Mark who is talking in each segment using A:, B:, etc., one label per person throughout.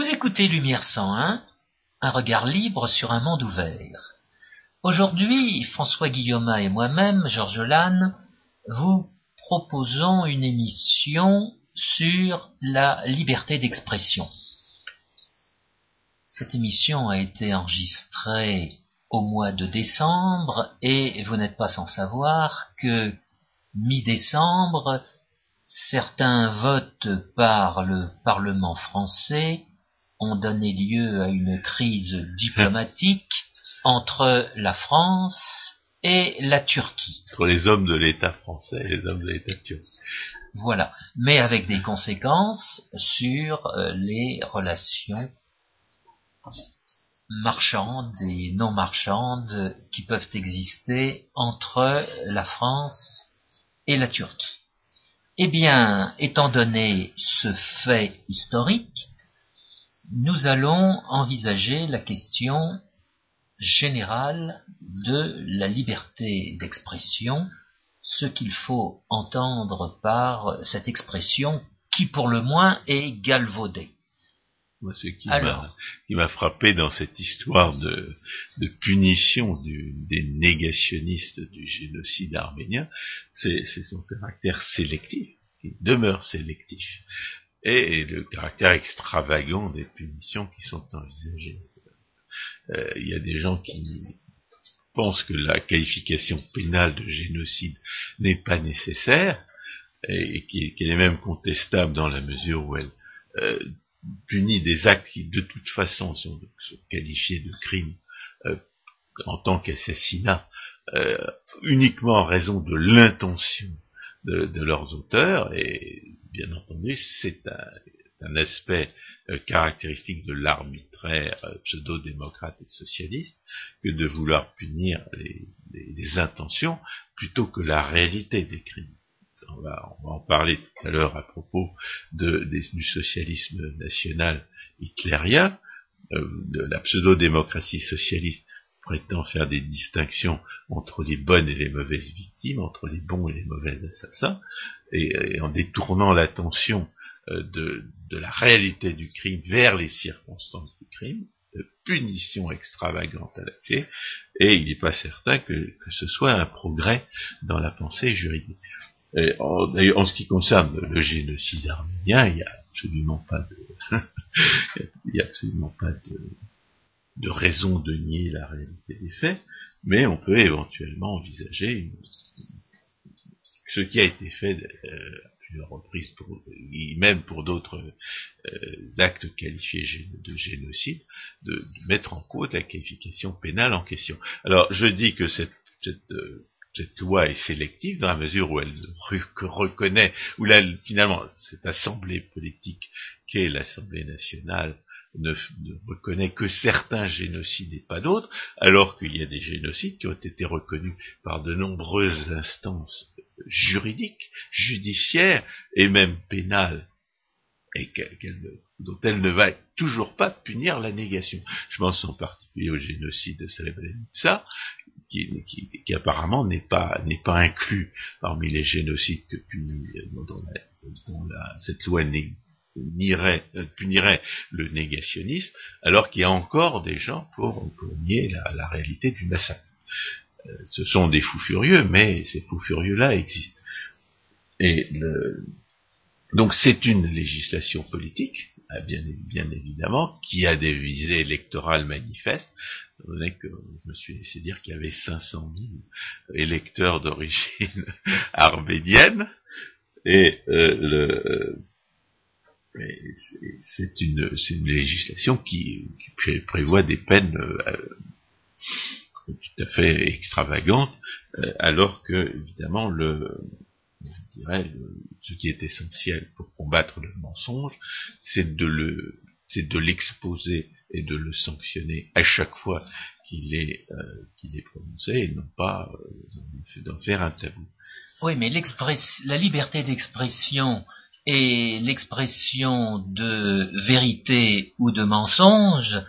A: Vous écoutez Lumière 101, un regard libre sur un monde ouvert. Aujourd'hui, François Guillaume et moi-même, Georges Lannes, vous proposons une émission sur la liberté d'expression. Cette émission a été enregistrée au mois de décembre et vous n'êtes pas sans savoir que mi-décembre, certains votes par le Parlement français ont donné lieu à une crise diplomatique entre la France et la Turquie.
B: Entre les hommes de l'État français et les hommes de l'État turc.
A: Voilà, mais avec des conséquences sur euh, les relations marchandes et non marchandes qui peuvent exister entre la France et la Turquie. Eh bien, étant donné ce fait historique, nous allons envisager la question générale de la liberté d'expression, ce qu'il faut entendre par cette expression qui pour le moins est galvaudée.
B: Moi, ce qui m'a frappé dans cette histoire de, punition des négationnistes du génocide arménien, c'est son caractère sélectif, qui demeure sélectif, et le caractère extravagant des punitions qui sont envisagées. Euh, il y a des gens qui pensent que la qualification pénale de génocide n'est pas nécessaire, et, qu'elle est même contestable dans la mesure où elle euh, punit des actes qui de toute façon sont, qualifiés de crimes euh, en tant qu'assassinat euh, uniquement en raison de l'intention de, leurs auteurs et bien entendu c'est un, aspect euh, caractéristique de l'arbitraire pseudo-démocrate et socialiste que de vouloir punir les intentions plutôt que la réalité des crimes. On va, en parler tout à l'heure à propos du socialisme national hitlérien, euh, de la pseudo-démocratie socialiste prétend faire des distinctions entre les bonnes et les mauvaises victimes, entre les bons et les mauvais assassins, et, en détournant l'attention euh, de, la réalité du crime vers les circonstances du crime, punition extravagante à la clé, et il n'est pas certain que, ce soit un progrès dans la pensée juridique. En, ce qui concerne le génocide arménien, il n'y a absolument pas de, il a absolument pas de, de, raison de nier la réalité des faits, mais on peut éventuellement envisager ce qui a été fait euh, à plusieurs reprises, pour, même pour d'autres euh, actes qualifiés de génocide, de, mettre en cause la qualification pénale en question. Alors, je dis que cette, euh, loi est sélective dans la mesure où elle reconnaît, où là, finalement, cette assemblée politique qu'est l'Assemblée nationale ne, reconnaît que certains génocides et pas d'autres, alors qu'il y a des génocides qui ont été reconnus par de nombreuses instances juridiques, judiciaires et même pénales et dont elle ne va toujours pas punir la négation. Je pense en particulier au génocide de Srebrenica, qui, qui, apparemment n'est pas inclus parmi les génocides que punit dont, cette loi euh, punirait le négationnisme, alors qu'il y a encore des gens pour, nier la, réalité du massacre. Euh, ce sont des fous furieux, mais ces fous furieux-là existent. Et le, donc c'est une législation politique, euh, bien, évidemment, qui a des visées électorales manifestes. je me suis laissé dire qu'il y avait 500 000 électeurs d'origine arménienne, et euh, c'est une, une, législation qui, prévoit des peines euh, tout à fait extravagantes, alors que évidemment le je dirais, ce qui est essentiel pour combattre le mensonge, c'est de le, l'exposer et de le sanctionner à chaque fois qu'il est, euh, qu'il est prononcé et non pas euh, d'en faire un tabou.
A: Oui, mais la liberté d'expression et l'expression de vérité ou de mensonge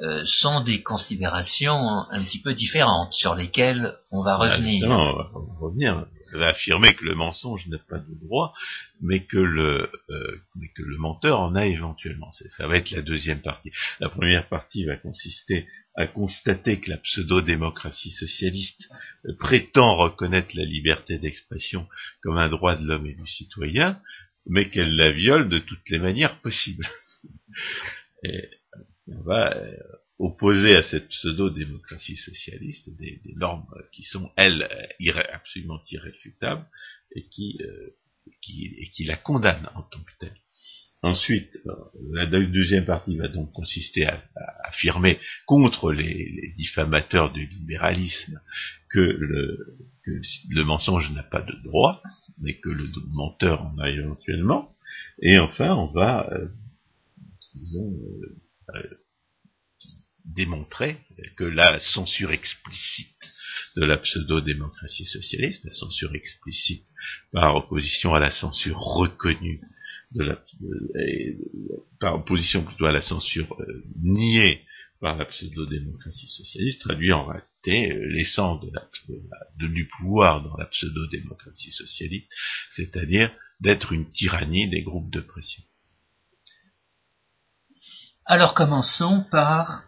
A: euh, sont des considérations un petit peu différentes sur lesquelles on va revenir.
B: on va revenir va affirmer que le mensonge n'a pas de droit, mais que le, euh, mais que le menteur en a éventuellement. Ça va être la deuxième partie. La première partie va consister à constater que la pseudo-démocratie socialiste prétend reconnaître la liberté d'expression comme un droit de l'homme et du citoyen, mais qu'elle la viole de toutes les manières possibles. Et on va euh, opposer à cette pseudo-démocratie socialiste des, normes qui sont, elles, absolument irréfutables et qui, euh, qui, et qui la condamnent en tant que telle. Ensuite, euh, la deuxième partie va donc consister à, affirmer contre les, diffamateurs du libéralisme que le, mensonge n'a pas de droit, mais que le menteur en a éventuellement. Et enfin, on va, euh, disons, euh, démontrer que la censure explicite de la pseudo-démocratie socialiste, la censure explicite par opposition à la censure reconnue de la, par opposition plutôt à la censure euh, niée par la pseudo-démocratie socialiste, traduit en réalité euh, l'essence de de du pouvoir dans la pseudo-démocratie socialiste, c'est-à-dire d'être une tyrannie des groupes de pression.
A: Alors commençons par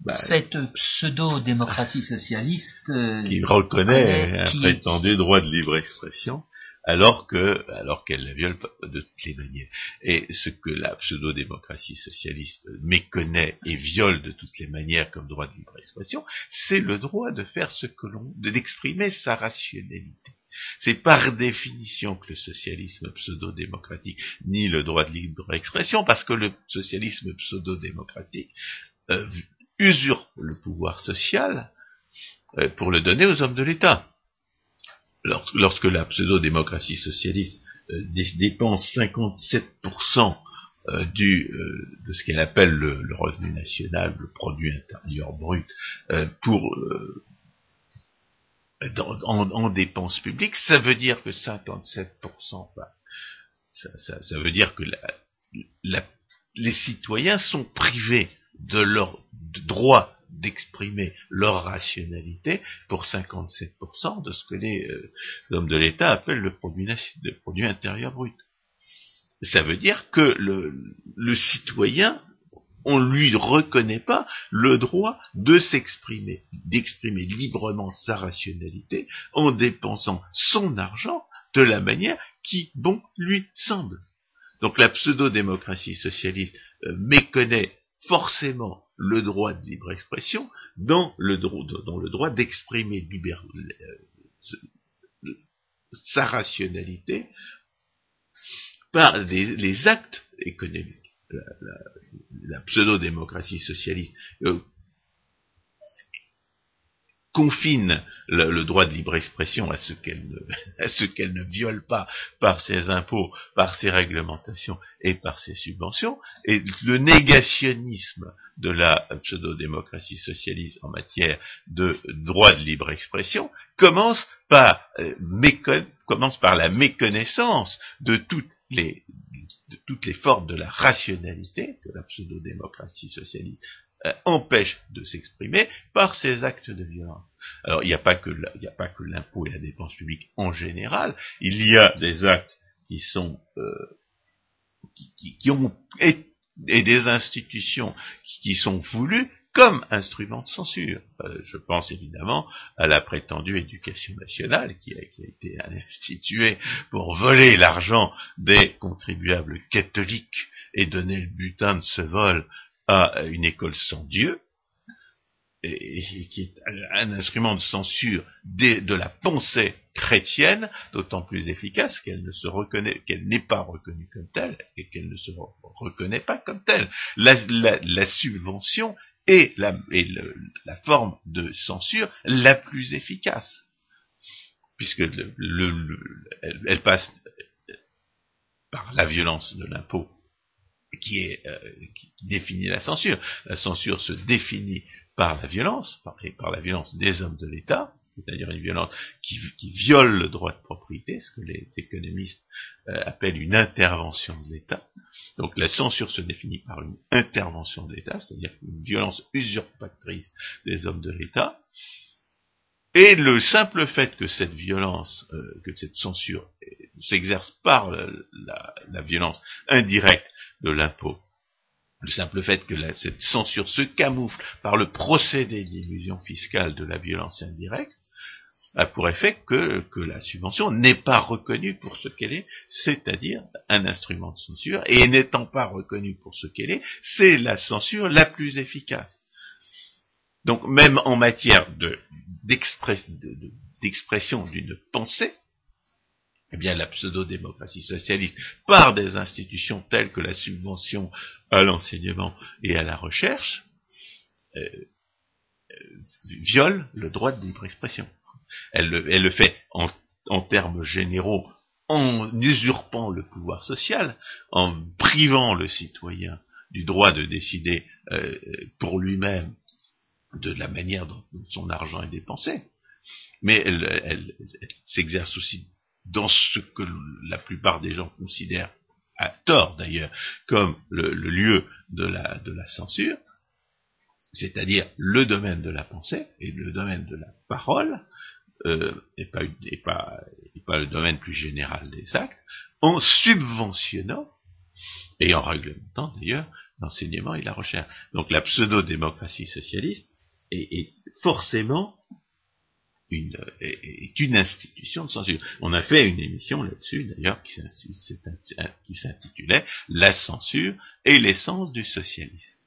A: bah, cette pseudo-démocratie socialiste
B: euh, qui reconnaît un prétendu droit de libre expression alors que alors qu'elle la viole de toutes les manières. Et ce que la pseudo-démocratie socialiste méconnaît et viole de toutes les manières comme droit de libre expression, c'est le droit de faire ce que l'on d'exprimer sa rationalité. C'est par définition que le socialisme pseudo-démocratique nie le droit de libre expression, parce que le socialisme pseudo-démocratique euh, usurpe le pouvoir social euh, pour le donner aux hommes de l'État. Lorsque la pseudo-démocratie socialiste euh, dépense 57% euh, du, de ce qu'elle appelle le, revenu national, le produit intérieur brut, pour en, dépenses publiques, ça veut dire que 57%, ça, veut dire que les citoyens sont privés de leur droit d'exprimer leur rationalité pour 57% de ce que les euh, hommes de l'État appellent le produit, intérieur brut. Ça veut dire que le, citoyen, on lui reconnaît pas le droit de s'exprimer, d'exprimer librement sa rationalité en dépensant son argent de la manière qui bon lui semble. Donc la pseudo-démocratie socialiste euh, méconnaît forcément le droit de libre expression dans le, dans le droit d'exprimer euh, sa rationalité par les, actes économiques. La, pseudo-démocratie socialiste euh, confine le, droit de libre expression à ce qu'elle ne, viole pas par ses impôts, par ses réglementations et par ses subventions, et le négationnisme de la pseudo-démocratie socialiste en matière de droit de libre expression commence par, euh, la méconnaissance de toutes les, de toutes les formes de la rationalité que la pseudo-démocratie socialiste euh, empêche de s'exprimer par ces actes de violence. Alors il n'y a pas que l'impôt et la dépense publique en général, il y a des actes qui sont euh, qui, ont et, des institutions qui, sont voulues comme instrument de censure. Euh, je pense évidemment à la prétendue éducation nationale qui a été instituée pour voler l'argent des contribuables catholiques et donner le butin de ce vol à une école sans Dieu, et, qui est un instrument de censure de, la pensée chrétienne, d'autant plus efficace qu'elle ne se reconnaît, qu'elle n'est pas reconnue comme telle, et qu'elle ne se reconnaît pas comme telle. La, subvention est, la, la forme de censure la plus efficace, puisque elle passe par la violence de l'impôt euh, qui définit la censure. La censure se définit par la violence, par, la violence des hommes de l'État, c'est-à-dire une violence qui, qui, viole le droit de propriété, ce que les économistes euh, appellent une intervention de l'État. Donc la censure se définit par une intervention de l'État, c'est-à-dire une violence usurpatrice des hommes de l'État. Et le simple fait que cette violence, euh, que cette censure s'exerce par la, violence indirecte de l'impôt, le simple fait que cette censure se camoufle par le procédé d'illusion fiscale de la violence indirecte, a pour effet que, que la subvention n'est pas reconnue pour ce qu'elle est, c'est-à-dire un instrument de censure, et n'étant pas reconnue pour ce qu'elle est, c'est la censure la plus efficace. Donc même en matière d'expression d'une pensée, eh bien la pseudo-démocratie socialiste, par des institutions telles que la subvention à l'enseignement et à la recherche, euh, euh, viole le droit de libre expression. Elle le, fait en, termes généraux en usurpant le pouvoir social, en privant le citoyen du droit de décider euh, pour lui-même de la manière dont son argent est dépensé, mais elle, s'exerce aussi dans ce que la plupart des gens considèrent, à tort d'ailleurs, comme le, lieu de la, de la censure, c'est-à-dire le domaine de la pensée et le domaine de la parole, euh, et, pas, et, pas, et pas le domaine plus général des actes, en subventionnant et en réglementant d'ailleurs l'enseignement et la recherche. Donc la pseudo-démocratie socialiste est, forcément une, est, une institution de censure. On a fait une émission là-dessus, d'ailleurs, qui s'intitulait La censure et l'essence du socialisme.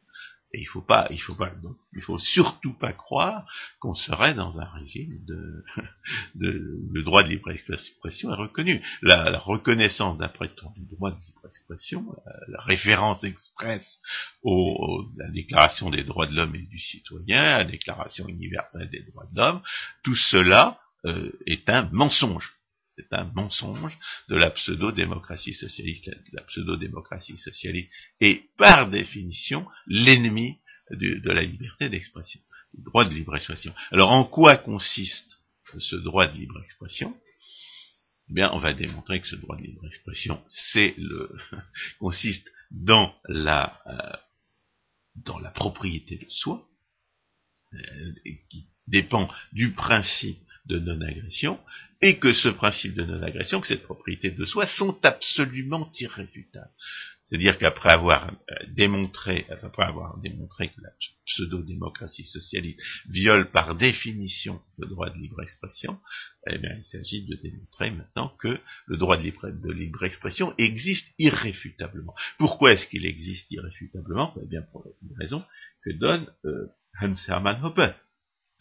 B: Et il faut pas, il faut pas, il faut surtout pas croire qu'on serait dans un régime de, de le droit de libre expression est reconnu. La, reconnaissance d'un prétendu droit de libre expression, la, référence expresse au, à la déclaration des droits de l'homme et du citoyen, à la déclaration universelle des droits de l'homme, tout cela euh, est un mensonge c'est un mensonge de la pseudo-démocratie socialiste. La pseudo-démocratie socialiste est par définition l'ennemi de, la liberté d'expression, du droit de libre expression. Alors en quoi consiste ce droit de libre expression? Eh bien, on va démontrer que ce droit de libre expression, c'est le consiste dans la euh, dans la propriété de soi, euh, qui dépend du principe de non-agression, et que ce principe de non-agression, que cette propriété de soi, sont absolument irréfutables. C'est-à-dire qu'après avoir euh, démontré, après avoir démontré que la pseudo-démocratie socialiste viole par définition le droit de libre expression, eh bien, il s'agit de démontrer maintenant que le droit de libre, expression existe irréfutablement. Pourquoi est-ce qu'il existe irréfutablement? Eh bien, pour une raison que donne euh, Hans Hermann Hoppe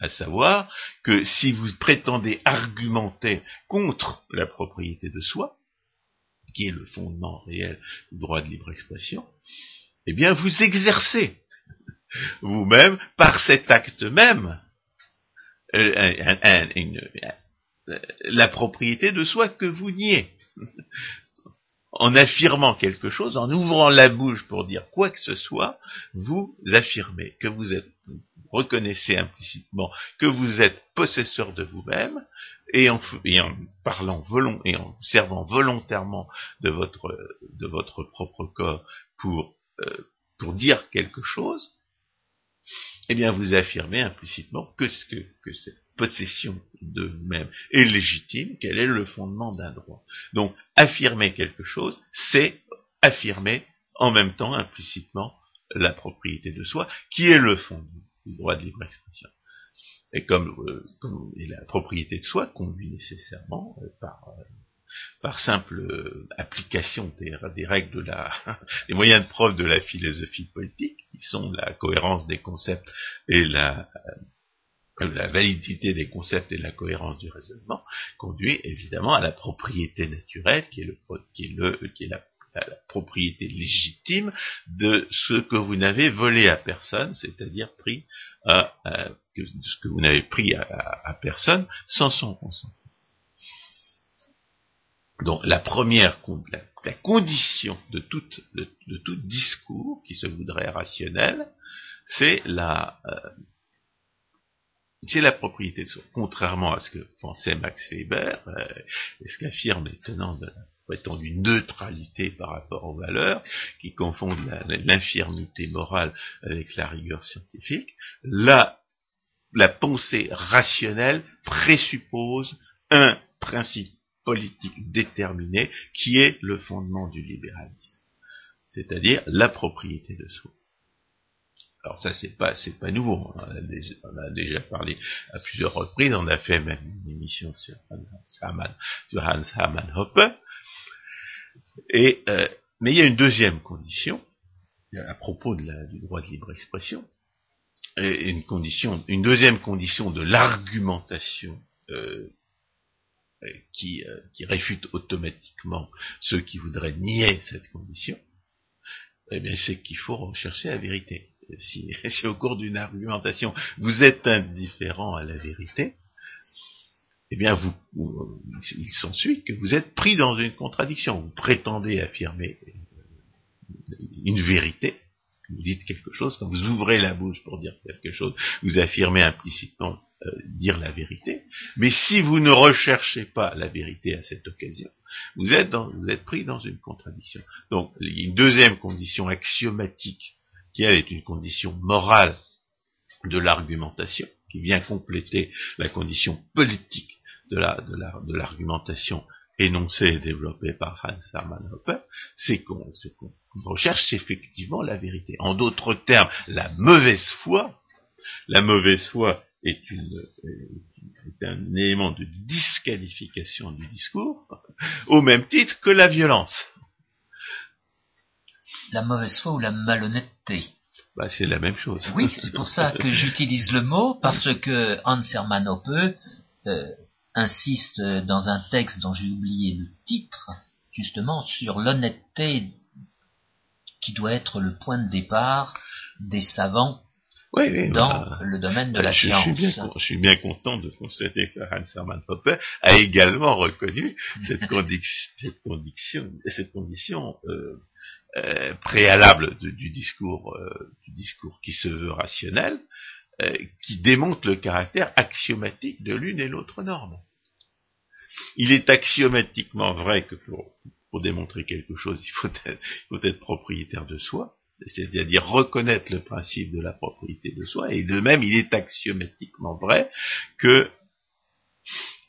B: à savoir que si vous prétendez argumenter contre la propriété de soi, qui est le fondement réel du droit de libre expression, eh bien vous exercez vous-même, par cet acte même, euh, la propriété de soi que vous niez. En affirmant quelque chose, en ouvrant la bouche pour dire quoi que ce soit, vous affirmez que vous êtes reconnaissez implicitement que vous êtes possesseur de vous-même, et en, parlant et en servant volontairement de votre, propre corps pour, euh, pour dire quelque chose, eh bien vous affirmez implicitement que, que, que cette possession de vous-même est légitime, quel est le fondement d'un droit. Donc affirmer quelque chose, c'est affirmer en même temps implicitement la propriété de soi, qui est le fondement du droit de libre expression. Et comme, euh, la propriété de soi conduit nécessairement euh, par, euh, par simple application des, règles de la, des moyens de preuve de la philosophie politique, qui sont la cohérence des concepts et la, la validité des concepts et la cohérence du raisonnement, conduit évidemment à la propriété naturelle, qui est, le, qui est, le, qui est la la propriété légitime de ce que vous n'avez volé à personne, c'est-à-dire pris à, ce que vous n'avez pris à, personne sans son consentement. Donc la première, la, condition de, de, tout discours qui se voudrait rationnel, c'est la, euh, c'est la propriété de soi. Contrairement à ce que pensait Max Weber, euh, et ce qu'affirme les tenants de la prétendue neutralité par rapport aux valeurs, qui confondent l'infirmité morale avec la rigueur scientifique, la la pensée rationnelle présuppose un principe politique déterminé qui est le fondement du libéralisme, c'est-à-dire la propriété de soi. Alors ça c'est pas c'est pas nouveau, on a, déjà, parlé à plusieurs reprises, on a fait même une émission sur Hans Hermann, sur Hoppe. Et euh, mais il y a une deuxième condition à propos du droit de libre expression, et une condition, une deuxième condition de l'argumentation euh, qui, euh, qui réfute automatiquement ceux qui voudraient nier cette condition, eh bien c'est qu'il faut rechercher la vérité. Si, si au cours d'une argumentation vous êtes indifférent à la vérité, eh bien vous, il s'ensuit que vous êtes pris dans une contradiction. Vous prétendez affirmer une vérité, vous dites quelque chose, quand vous ouvrez la bouche pour dire quelque chose, vous affirmez implicitement euh, dire la vérité, mais si vous ne recherchez pas la vérité à cette occasion, vous êtes, vous êtes pris dans une contradiction. Donc, il y a une deuxième condition axiomatique, qui elle est une condition morale de l'argumentation, qui vient compléter la condition politique de l'argumentation la, de la, énoncée et développée par Hans Hermann Hoppe, c'est qu'on recherche effectivement la vérité. En d'autres termes, la mauvaise foi, la mauvaise foi est, une, est un élément de disqualification du discours, au même titre que la violence.
A: La mauvaise foi ou la malhonnêteté?
B: Bah, c'est la même chose.
A: Oui, c'est pour ça que j'utilise le mot, parce que Hans Hermann Hoppe euh, insiste dans un texte dont j'ai oublié le titre, justement sur l'honnêteté qui doit être le point de départ des savants dans le domaine de la je, science.
B: Je suis, bien, content de constater que Hans Hermann Popper a également reconnu cette, condition, cette condition, euh, euh, préalable du discours, euh, du discours qui se veut rationnel, qui démontre le caractère axiomatique de l'une et l'autre norme. Il est axiomatiquement vrai que pour, pour démontrer quelque chose, il faut être, il faut être propriétaire de soi, c'est-à-dire reconnaître le principe de la propriété de soi, et de même, il est axiomatiquement vrai que,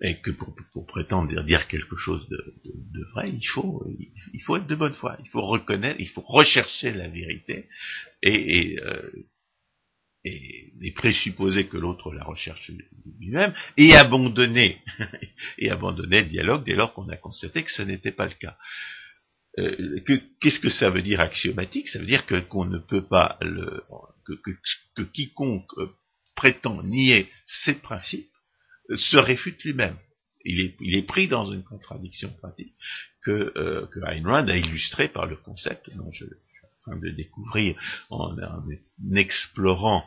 B: et que pour, prétendre dire quelque chose de, vrai, il faut, il faut être de bonne foi, il faut reconnaître, il faut rechercher la vérité, et, euh, et, présupposer que l'autre la recherche lui-même, et abandonner, et abandonner le dialogue dès lors qu'on a constaté que ce n'était pas le cas. Euh, qu'est-ce que ça veut dire axiomatique? Ça veut dire que qu'on ne peut pas le, que, que, quiconque euh, prétend nier ces principes euh, se réfute lui-même. Il est, il est, pris dans une contradiction pratique que, que Ayn Rand a illustré par le concept dont je, train de découvrir en, explorant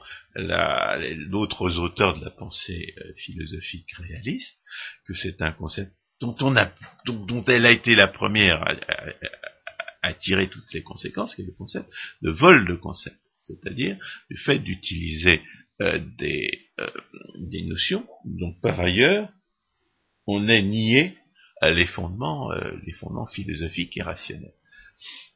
B: d'autres auteurs de la pensée philosophique réaliste, que c'est un concept dont, on a, dont, elle a été la première à, tirer toutes les conséquences, qui est le concept de vol de concept, c'est-à-dire le fait d'utiliser euh, des, euh, des notions dont par ailleurs on est nié les euh, les fondements philosophiques et rationnels.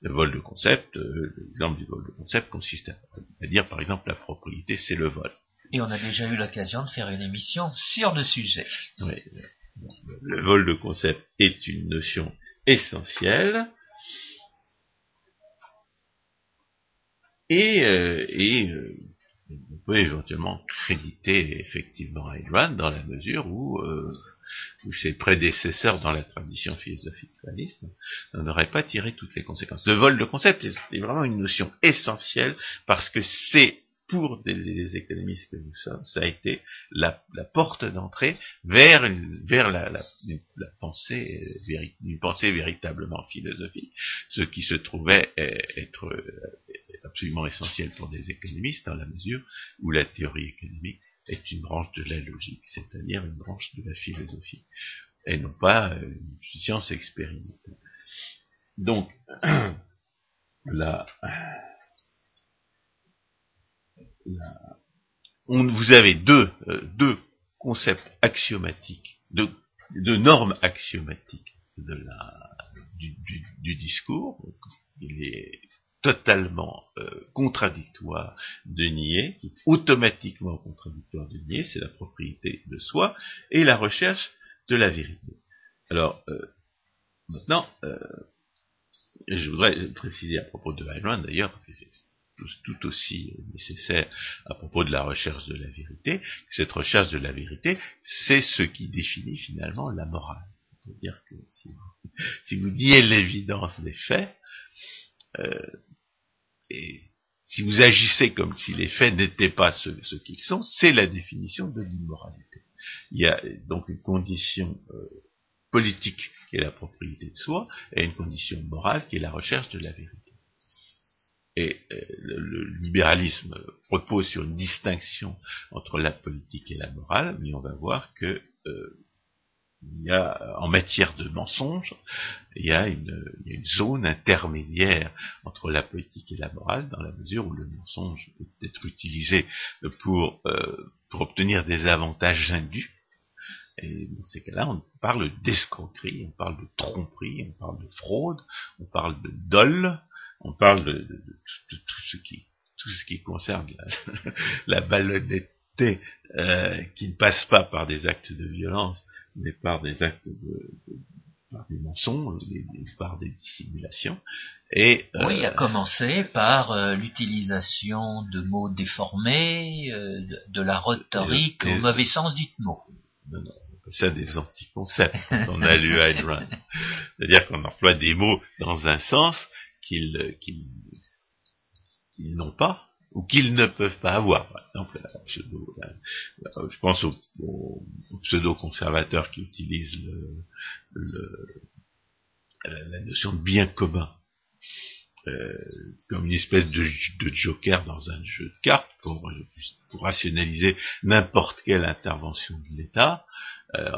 B: Le vol de concept, l'exemple du vol de concept consiste à, dire par exemple la propriété c'est le vol.
A: Et on a déjà eu l'occasion de faire une émission sur le sujet.
B: Oui le vol de concept est une notion essentielle. Et, euh, euh, on peut éventuellement créditer effectivement Ayn dans la mesure où, euh, où, ses prédécesseurs dans la tradition philosophique réaliste n'en auraient pas tiré toutes les conséquences. Le vol de concept est vraiment une notion essentielle parce que c'est pour des, économistes que nous sommes, ça a été la, porte d'entrée vers, une, vers la, pensée, une pensée véritablement philosophique, ce qui se trouvait être euh, absolument essentiel pour des économistes dans la mesure où la théorie économique est une branche de la logique, c'est-à-dire une branche de la philosophie, et non pas euh, une science expérimentale. Donc, on, vous avez deux, euh, deux concepts axiomatiques, deux, normes axiomatiques de la, du, discours. Il est totalement euh, contradictoire de nier, qui est automatiquement contradictoire de nier, c'est la propriété de soi et la recherche de la vérité. Alors, euh, maintenant, je voudrais préciser à propos de Ayn d'ailleurs, tout aussi nécessaire à propos de la recherche de la vérité, cette recherche de la vérité, c'est ce qui définit finalement la morale. C'est-à-dire que si, vous niez l'évidence des faits, euh, et si vous agissez comme si les faits n'étaient pas ce, qu'ils sont, c'est la définition de l'immoralité. Il y a donc une condition euh, politique qui est la propriété de soi, et une condition morale qui est la recherche de la vérité. Et euh, le, libéralisme repose sur une distinction entre la politique et la morale, mais on va voir que euh, il y a, en matière de mensonge, il y, a une, zone intermédiaire entre la politique et la morale, dans la mesure où le mensonge peut être utilisé pour, euh, pour obtenir des avantages indus. Et dans ces cas-là, on parle d'escroquerie, on parle de tromperie, on parle de fraude, on parle de dol, on parle de, tout ce qui tout ce qui concerne la, la euh, qui ne passe pas par des actes de violence, mais par des actes de, par des mensonges, par des dissimulations.
A: Et, euh, oui, à commencer par euh, l'utilisation de mots déformés, de, la rhétorique au mauvais sens du mot.
B: Non, non, ça des anticoncepts quand on a lu Ayn Rand. C'est-à-dire qu'on emploie des mots dans un sens qu'ils n'ont pas ou qu'ils ne peuvent pas avoir. Par exemple, je pense aux, pseudo-conservateurs qui utilisent la, notion de bien commun euh, comme une espèce de, joker dans un jeu de cartes pour, rationaliser n'importe quelle intervention de l'État, euh,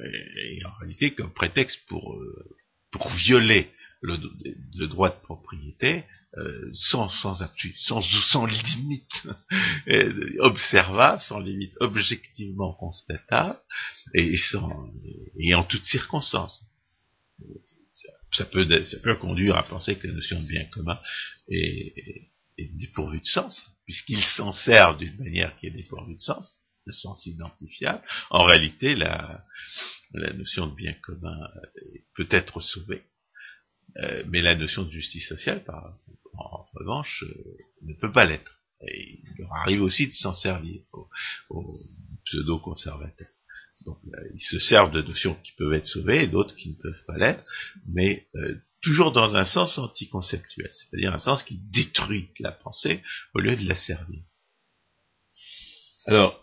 B: et en réalité comme prétexte pour, euh, pour violer le, droit de propriété euh, sans, sans, sans, sans limite observable, sans limite objectivement constatable et, sans, et en toutes circonstances. Ça peut, ça peut conduire à penser que la notion de bien commun est, est dépourvue de sens, puisqu'il s'en sert d'une manière qui est dépourvue de sens, de sens identifiable. En réalité, la, la notion de bien commun peut être sauvée euh, mais la notion de justice sociale, en revanche, euh, ne peut pas l'être. Il leur arrive aussi de s'en servir aux, pseudo-conservateurs. Donc ils se servent de notions qui peuvent être sauvées et d'autres qui ne peuvent pas l'être, mais euh, toujours dans un sens anticonceptuel, c'est-à-dire un sens qui détruit la pensée au lieu de la servir. Alors,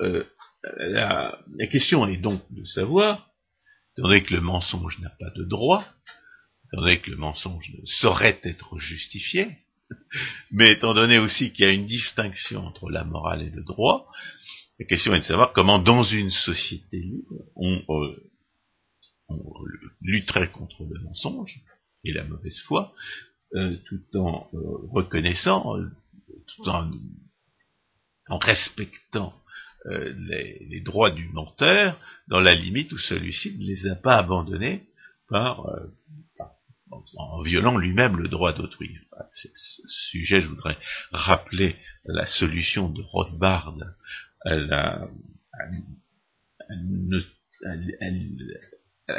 B: la, question est donc de savoir, étant donné que le mensonge n'a pas de droit, étant donné que le mensonge ne saurait être justifié, mais étant donné aussi qu'il y a une distinction entre la morale et le droit, la question est de savoir comment dans une société libre, on, euh, lutterait contre le mensonge et la mauvaise foi, euh, tout en euh, reconnaissant, tout en, respectant les, droits du menteur, dans la limite où celui-ci ne les a pas abandonnés par, en violant lui-même le droit d'autrui. À ce sujet, je voudrais rappeler la solution de Rothbard à la,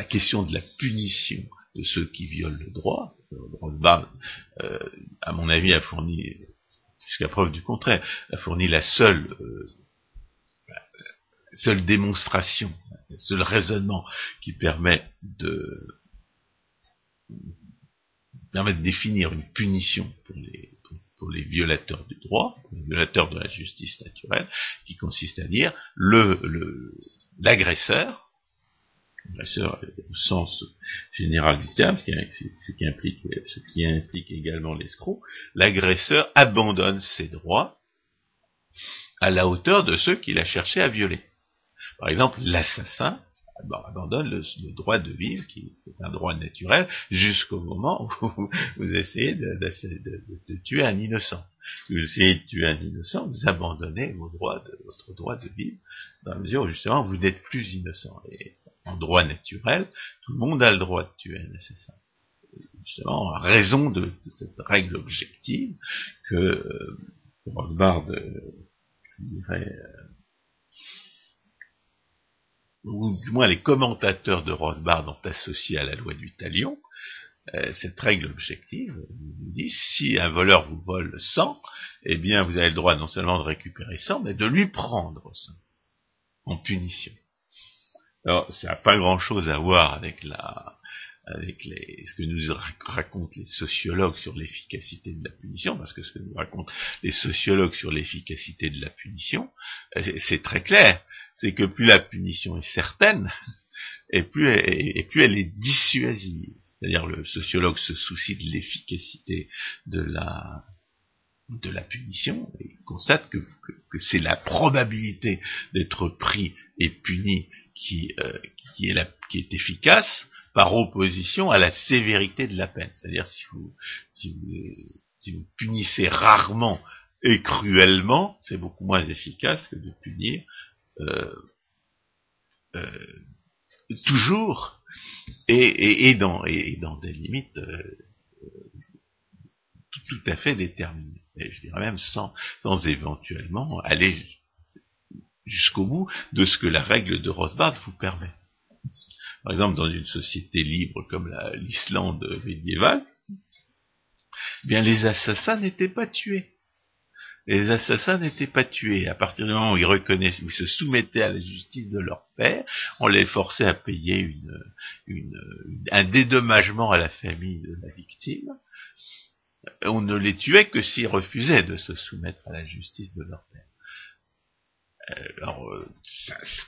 B: question de la punition de ceux qui violent le droit. Rothbard, euh, à mon avis, a fourni, jusqu'à preuve du contraire, a fourni la seule, euh, seule démonstration, le seul raisonnement qui permet de permet de définir une punition pour les, violateurs du droit, pour les violateurs de la justice naturelle, qui consiste à dire le l'agresseur, l'agresseur au sens général du terme, ce qui, implique, ce qui implique également l'escroc, l'agresseur abandonne ses droits à la hauteur de ceux qu'il a cherché à violer. Par exemple, l'assassin abandonne le, droit de vivre, qui est un droit naturel, jusqu'au moment où vous essayez de, tuer un innocent. Vous essayez de tuer un innocent, vous abandonnez votre droit de vivre, dans la mesure où justement vous n'êtes plus innocent. Et en droit naturel, tout le monde a le droit de tuer un assassin. justement raison de, cette règle objective que euh, Rothbard, je dirais, ou du moins les commentateurs de Rothbard ont associé à la loi du talion, euh, cette règle objective nous dit si un voleur vous vole 100, eh bien vous avez le droit non seulement de récupérer 100, mais de lui prendre 100 en punition. Alors ça n'a pas grand-chose à voir avec la avec les, ce que nous racontent les sociologues sur l'efficacité de la punition, parce que ce que nous racontent les sociologues sur l'efficacité de la punition, euh, c'est très clair, c'est que plus la punition est certaine, et plus elle est dissuasive. C'est-à-dire le sociologue se soucie de l'efficacité de la punition et constate que, c'est la probabilité d'être pris et puni qui, euh, qui, est efficace par opposition à la sévérité de la peine. C'est-à-dire si vous, si vous punissez rarement et cruellement, c'est beaucoup moins efficace que de punir euh, euh, toujours et, dans, des limites euh, tout, à fait déterminées. Je dirais même sans, sans éventuellement aller jusqu'au bout de ce que la règle de Rothbard vous permet. Par exemple, dans une société libre comme l'Islande médiévale, eh bien les assassins n'étaient pas tués les assassins n'étaient pas tués. À partir du moment où ils reconnaissaient, ils se soumettaient à la justice de leur père, on les forçait à payer un dédommagement à la famille de la victime. On ne les tuait que s'ils refusaient de se soumettre à la justice de leur père. Euh, alors, euh,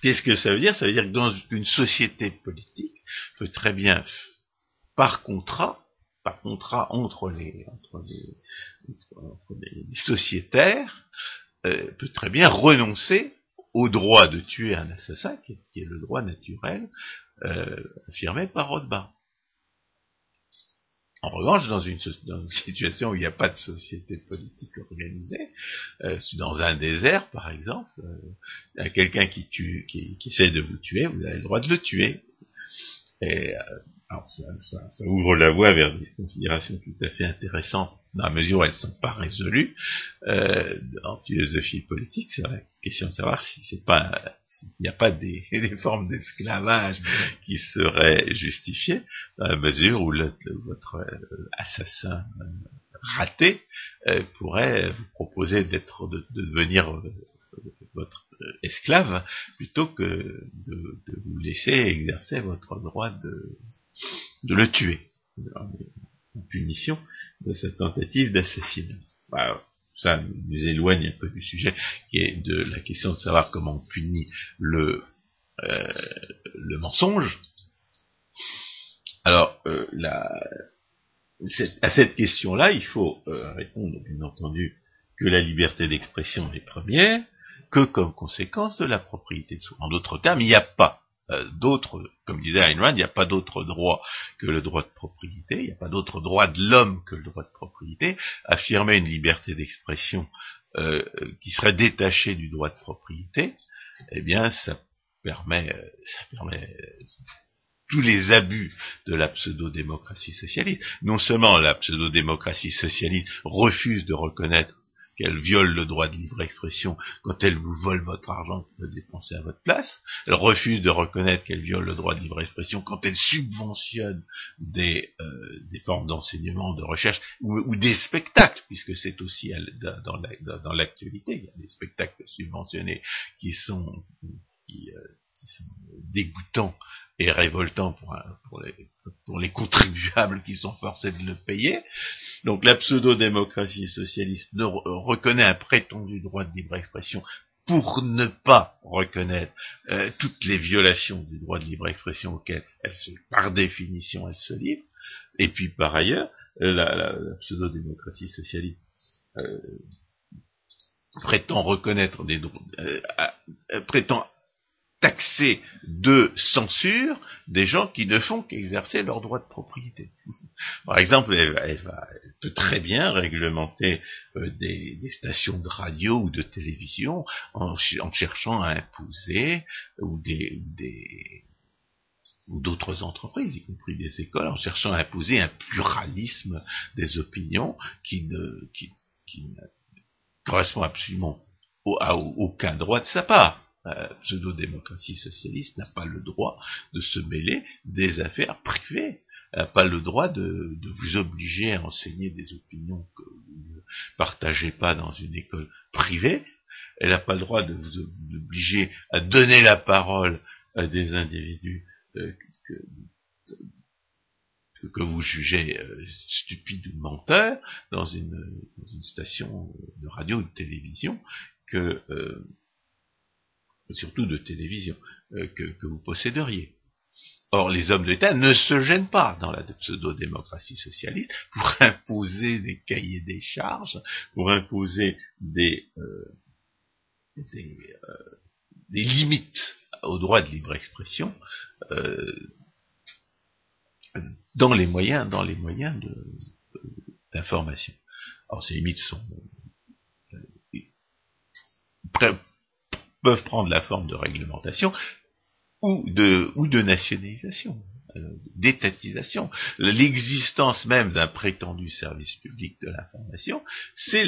B: qu'est-ce que ça veut dire? Ça veut dire que dans une société politique, peut très bien, par contrat, par contrat entre les, entre les, sociétaires, euh, peut très bien renoncer au droit de tuer un assassin, qui est, le droit naturel euh, affirmé par Rothbard. En revanche, dans une, situation où il n'y a pas de société politique organisée, euh, dans un désert, par exemple, a quelqu'un qui, tue, qui, qui, essaie de vous tuer, vous avez le droit de le tuer. Et alors ça, ouvre la voie vers des considérations tout à fait intéressantes, dans la mesure où elles ne sont pas résolues. Euh, en philosophie politique, c'est la question de savoir si c'est pas s'il n'y a pas des, formes d'esclavage qui seraient justifiées, dans la mesure où votre euh, assassin euh, raté pourrait vous proposer d'être de, devenir votre esclave plutôt que de, vous laisser exercer votre droit de, de le tuer, en punition de cette tentative d'assassinat. Bah, ça nous éloigne un peu du sujet, qui est de la question de savoir comment on punit le, euh, le mensonge. Alors, euh, à cette question-là, il faut euh, répondre, bien entendu, que la liberté d'expression est première, que comme conséquence de la propriété de soi. En d'autres termes, il n'y a pas euh, d'autres, comme disait Ayn Rand, il n'y a pas d'autre droit que le droit de propriété, il n'y a pas d'autre droit de l'homme que le droit de propriété. Affirmer une liberté d'expression euh, qui serait détachée du droit de propriété, eh bien, ça permet, euh, ça permet tous les abus de la pseudo-démocratie socialiste. Non seulement la pseudo-démocratie socialiste refuse de reconnaître qu'elle viole le droit de libre expression quand elle vous vole votre argent pour le dépenser à votre place. Elle refuse de reconnaître qu'elle viole le droit de libre expression quand elle subventionne des, euh, des formes d'enseignement, de recherche ou, des spectacles, puisque c'est aussi dans l'actualité, il y a des spectacles subventionnés qui sont euh, qui sont dégoûtants et révoltants pour, pour, les, contribuables qui sont forcés de le payer. Donc la pseudo-démocratie socialiste reconnaît un prétendu droit de libre expression pour ne pas reconnaître euh, toutes les violations du droit de libre expression auxquelles par définition elle se livre. Et puis par ailleurs, euh, la, pseudo-démocratie socialiste euh, prétend reconnaître des droits, prétend taxer de censure des gens qui ne font qu'exercer leur droit de propriété. Par exemple, elle, va, peut très bien réglementer euh, des, stations de radio ou de télévision en, cherchant à imposer ou des, ou d'autres entreprises, y compris des écoles, en cherchant à imposer un pluralisme des opinions qui ne, qui, qui ne correspond absolument à aucun droit de sa part. La pseudo-démocratie socialiste n'a pas le droit de se mêler des affaires privées. Elle n'a pas le droit de, vous obliger à enseigner des opinions que vous ne partagez pas dans une école privée. Elle n'a pas le droit de vous obliger à donner la parole à des individus euh, que, que, vous jugez euh, stupides ou menteurs dans une, dans une, station de radio ou de télévision que euh, surtout de télévision, euh, que, vous posséderiez. Or, les hommes d'État ne se gênent pas dans la pseudo-démocratie socialiste pour imposer des cahiers des charges, pour imposer des, euh, des, euh, des, limites au droit de libre expression dans les moyens, dans les moyens d'information. Alors, ces limites sont peuvent prendre la forme de réglementation ou de, ou de nationalisation, euh, d'étatisation. L'existence même d'un prétendu service public de l'information, c'est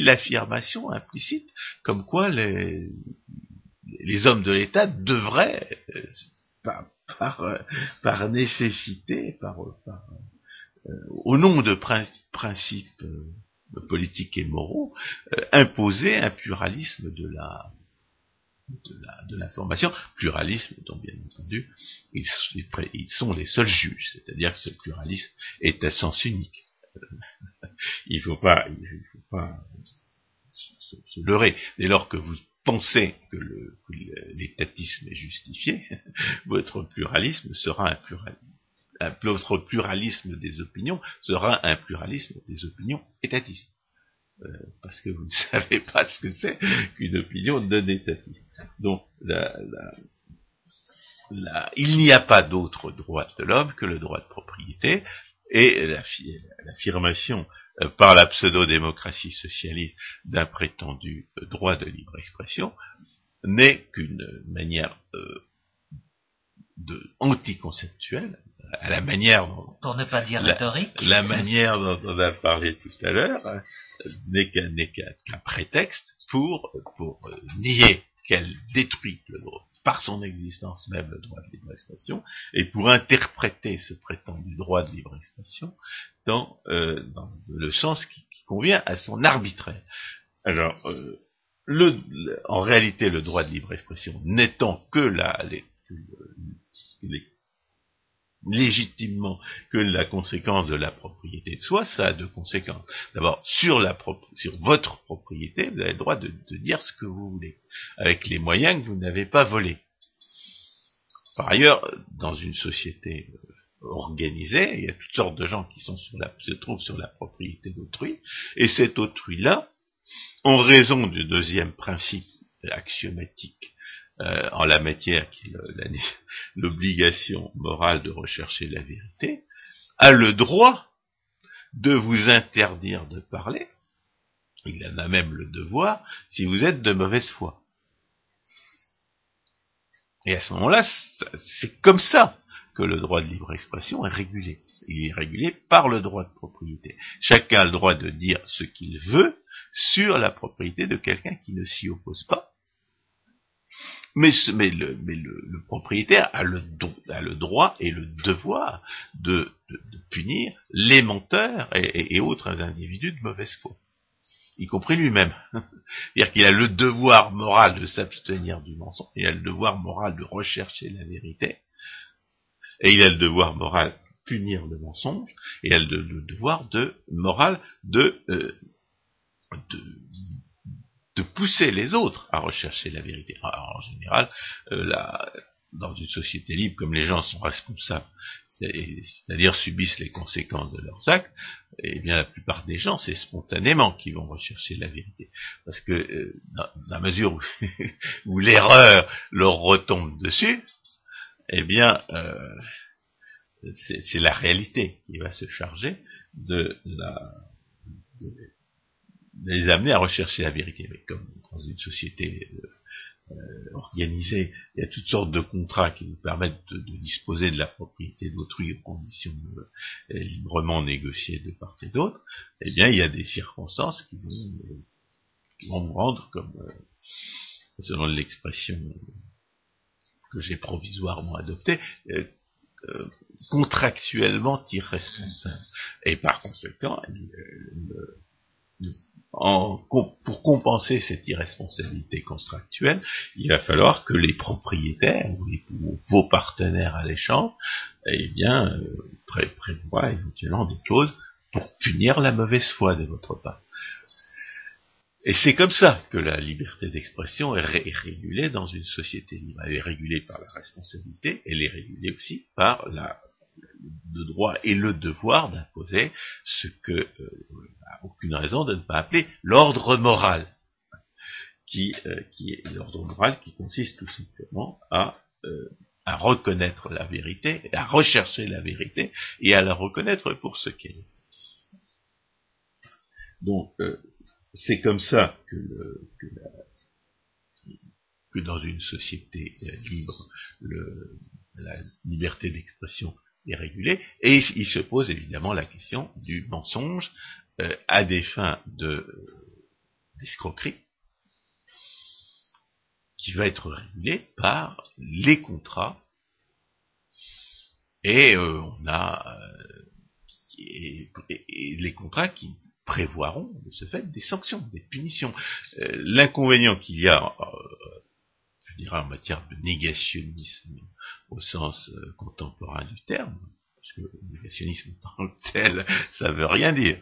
B: l'affirmation implicite comme quoi les, les hommes de l'État devraient, euh, par, par, euh, par, nécessité, par, au nom de principes politiques et moraux, imposer un pluralisme de la de l'information, pluralisme dont bien entendu ils, sont les seuls juges, c'est-à-dire que ce pluralisme est à sens unique. il ne faut pas, se, leurrer. Dès lors que vous pensez que l'étatisme est justifié, votre pluralisme sera un. Votre pluralisme des opinions sera un pluralisme des opinions étatistes. Euh, parce que vous ne savez pas ce que c'est qu'une opinion non étatiste. Donc, la, la, il n'y a pas d'autre droit de l'homme que le droit de propriété, et l'affirmation euh, par la pseudo-démocratie socialiste d'un prétendu euh, droit de libre expression n'est qu'une manière euh, de anticonceptuelle, à la manière dont,
A: pour ne pas dire rhétorique,
B: la manière dont on a parlé tout à l'heure hein, n'est qu'un prétexte pour pour euh, nier qu'elle détruit le droit par son existence même le droit de libre expression et pour interpréter ce prétendu droit de libre expression dans, euh, dans le sens qui, qui, convient à son arbitraire. Alors, euh, le, en réalité, le droit de libre expression n'étant que la, les, les, légitimement que la conséquence de la propriété de soi, ça a deux conséquences. D'abord, sur, sur votre propriété, vous avez le droit de, dire ce que vous voulez, avec les moyens que vous n'avez pas volés. Par ailleurs, dans une société euh, organisée, il y a toutes sortes de gens qui se trouvent sur la propriété d'autrui, et cet autrui-là, en raison du deuxième principe axiomatique euh, en la matière qui est l'obligation morale de rechercher la vérité, a le droit de vous interdire de parler, il en a même le devoir, si vous êtes de mauvaise foi. Et à ce moment-là, c'est comme ça que le droit de libre expression est régulé. Il est régulé par le droit de propriété. Chacun a le droit de dire ce qu'il veut sur la propriété de quelqu'un qui ne s'y oppose pas, mais, le, propriétaire a le, droit et le devoir de, punir les menteurs et, autres individus de mauvaise foi, y compris lui-même. C'est-à-dire qu'il a le devoir moral de s'abstenir du mensonge, il a le devoir moral de rechercher la vérité, et il a le devoir moral de punir le mensonge, et il a le, le devoir de moral de, euh, de de pousser les autres à rechercher la vérité. Alors, en général, euh, dans une société libre, comme les gens sont responsables, c'est-à-dire subissent les conséquences de leurs actes, eh bien la plupart des gens, c'est spontanément qu'ils vont rechercher la vérité. Parce que euh, dans, la mesure où, où l'erreur leur retombe dessus, eh bien euh, c'est la réalité qui va se charger de la de, les amener à rechercher la vérité. Mais comme dans une société euh, euh, organisé, il y a toutes sortes de contrats qui nous permettent de, disposer de la propriété d'autrui aux conditions euh, librement négociées de part et d'autre, eh bien il y a des circonstances qui vont, vous rendre comme, selon l'expression que j'ai provisoirement adoptée, contractuellement irresponsable. Et par conséquent, pour compenser cette irresponsabilité contractuelle, il va falloir que les propriétaires ou, vos partenaires à l'échange, eh bien, euh, prévoient éventuellement des clauses pour punir la mauvaise foi de votre part. Et c'est comme ça que la liberté d'expression est, régulée dans une société libre. Elle est régulée par la responsabilité, elle est régulée aussi par la, le droit et le devoir d'imposer ce que euh, aucune raison de ne pas appeler l'ordre moral, qui, euh, qui est l'ordre moral qui consiste tout simplement à, euh, à reconnaître la vérité, à rechercher la vérité et à la reconnaître pour ce qu'elle est. Donc, c'est comme ça que, dans une société euh, libre, la liberté d'expression est régulée, et il se pose évidemment la question du mensonge euh, à des fins de d'escroquerie, qui va être régulé par les contrats, et euh, on a les contrats qui prévoiront de ce fait des sanctions, des punitions. Euh, l'inconvénient qu'il y a, euh, dirais en matière de négationnisme au sens euh, contemporain du terme, parce que le négationnisme en tant que tel, ça veut rien dire.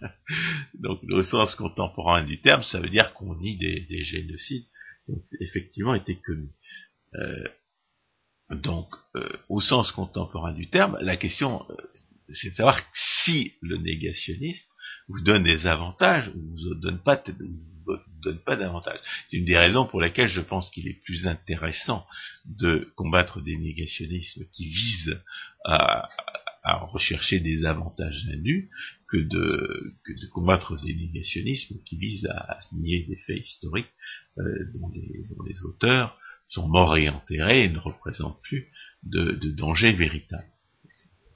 B: Donc, au sens contemporain du terme, ça veut dire qu'on nie des, génocides qui ont effectivement été commis. donc, au sens contemporain du terme, la question, c'est de savoir si le négationniste vous donne des avantages ou vous donne pas vous donne pas d'avantages. C'est une des raisons pour lesquelles je pense qu'il est plus intéressant de combattre des négationnismes qui visent à, rechercher des avantages indus que de, que de combattre des négationnismes qui visent à nier des faits historiques euh, dont, les, auteurs sont morts et enterrés et ne représentent plus de, de danger véritable.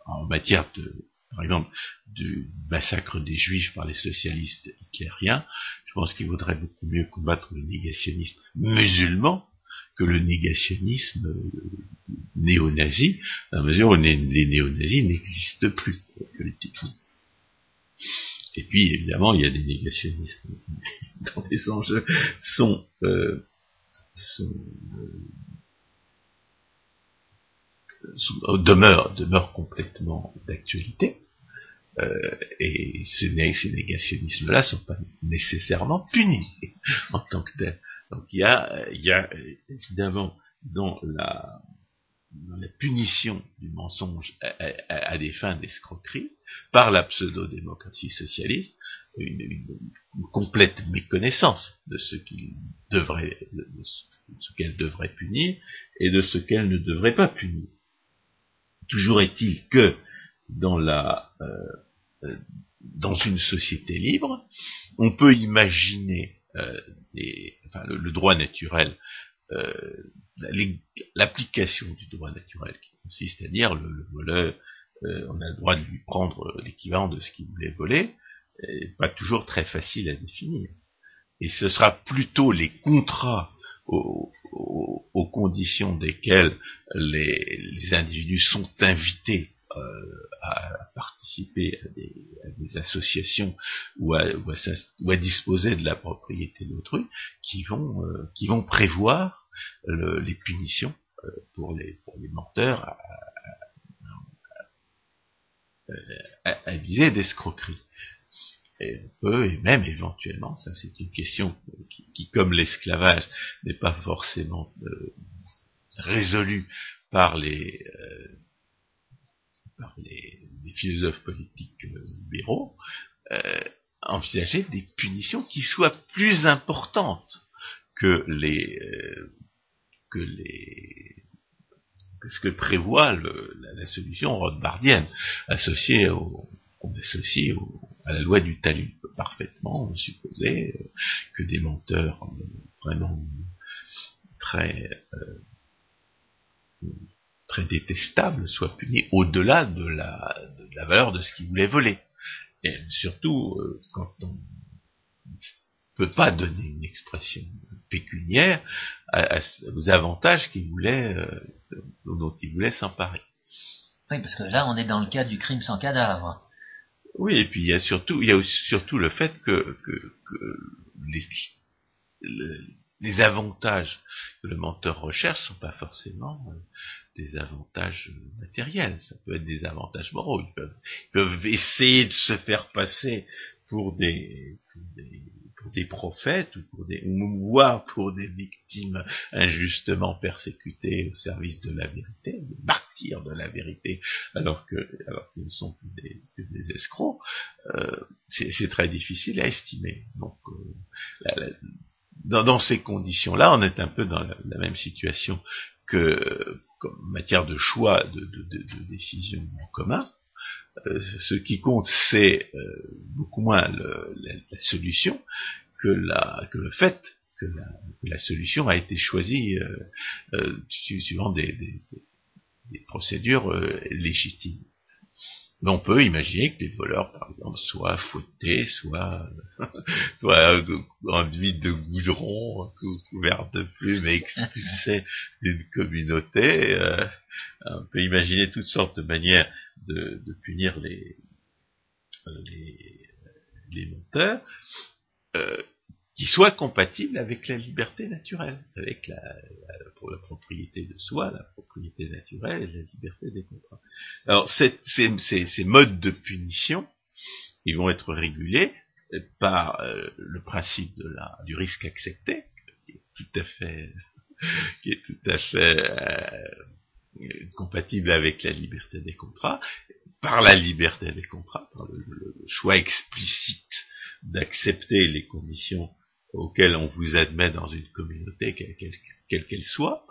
B: En matière de, par exemple, du massacre des juifs par les socialistes hitlériens, je pense qu'il vaudrait beaucoup mieux combattre le négationnisme musulman que le négationnisme euh, néo-nazi, à la mesure où les, néo-nazis n'existent plus politiquement. Et puis, évidemment, il y a des négationnismes dont les enjeux sont, euh, euh, demeurent, demeurent complètement d'actualité. Euh, et ces, négationnismes-là ne sont pas nécessairement punis en tant que tels. Donc il y a, il y a évidemment dans la, punition du mensonge à, des fins d'escroquerie par la pseudo-démocratie socialiste une, complète méconnaissance de ce qu'elle devrait punir et de ce qu'elle ne devrait pas punir. Toujours est-il que dans la euh, euh, dans une société libre, on peut imaginer euh, le, droit naturel, l'application du droit naturel, qui consiste à dire le, le voleur, on a le droit de lui prendre l'équivalent de ce qu'il voulait voler, pas toujours très facile à définir. Et ce sera plutôt les contrats aux, conditions desquelles les individus sont invités euh, à participer à des, associations ou à, disposer de la propriété d'autrui qui vont euh, qui vont prévoir les punitions euh, pour les pour les menteurs à, à, viser d'escroquerie. Et on peut, et même éventuellement, ça c'est une question qui, comme l'esclavage, n'est pas forcément résolue par les, par les, philosophes politiques euh, libéraux, euh, envisager des punitions qui soient plus importantes que les euh, que les ce que prévoit la, solution rothbardienne associée au on associe à la loi du talus. Parfaitement supposer que des menteurs vraiment très très détestable soit puni au-delà de la, de la valeur de ce qu'il voulait voler. Et surtout, quand on peut pas donner une expression pécuniaire aux avantages qu'il voulait, euh, dont il voulait s'emparer.
A: Oui, parce que là, on est dans le cas du crime sans cadavre.
B: Oui, et puis il y a surtout, il y a surtout le fait que, les, avantages que le menteur recherche sont pas forcément euh, des avantages matériels. Ça peut être des avantages moraux. Ils peuvent, ils peuvent essayer de se faire passer pour des, pour des, prophètes ou pour des, ou voire pour des victimes injustement persécutées au service de la vérité, des martyrs de la vérité, alors que, alors qu'ils ne sont que des, des escrocs, euh, c'est très difficile à estimer. Donc, euh, dans, dans, ces conditions-là, on est un peu dans la, même situation que, comme matière de choix de, de, de, de décision en commun. Euh, ce qui compte, c'est euh, beaucoup moins la, solution que, le fait que la, solution a été choisie euh, suivant des, procédures légitimes. Mais on peut imaginer que les voleurs, par exemple, soient fouettés, soient, soient enduits de goudron, couverts de plumes et expulsés d'une communauté. on peut imaginer toutes sortes de manières de, punir les, les, les monteurs, euh, qui soient compatibles avec la liberté naturelle, avec la, pour la propriété de soi, la propriété naturelle et la liberté des contrats. Alors ces, ces, modes de punition, ils vont être régulés par euh, le principe de la, du risque accepté, qui est tout à fait, qui est tout à fait euh, compatible avec la liberté des contrats, par la liberté des contrats, par le, choix explicite d'accepter les conditions auxquelles on vous admet dans une communauté, quelle qu'elle soit,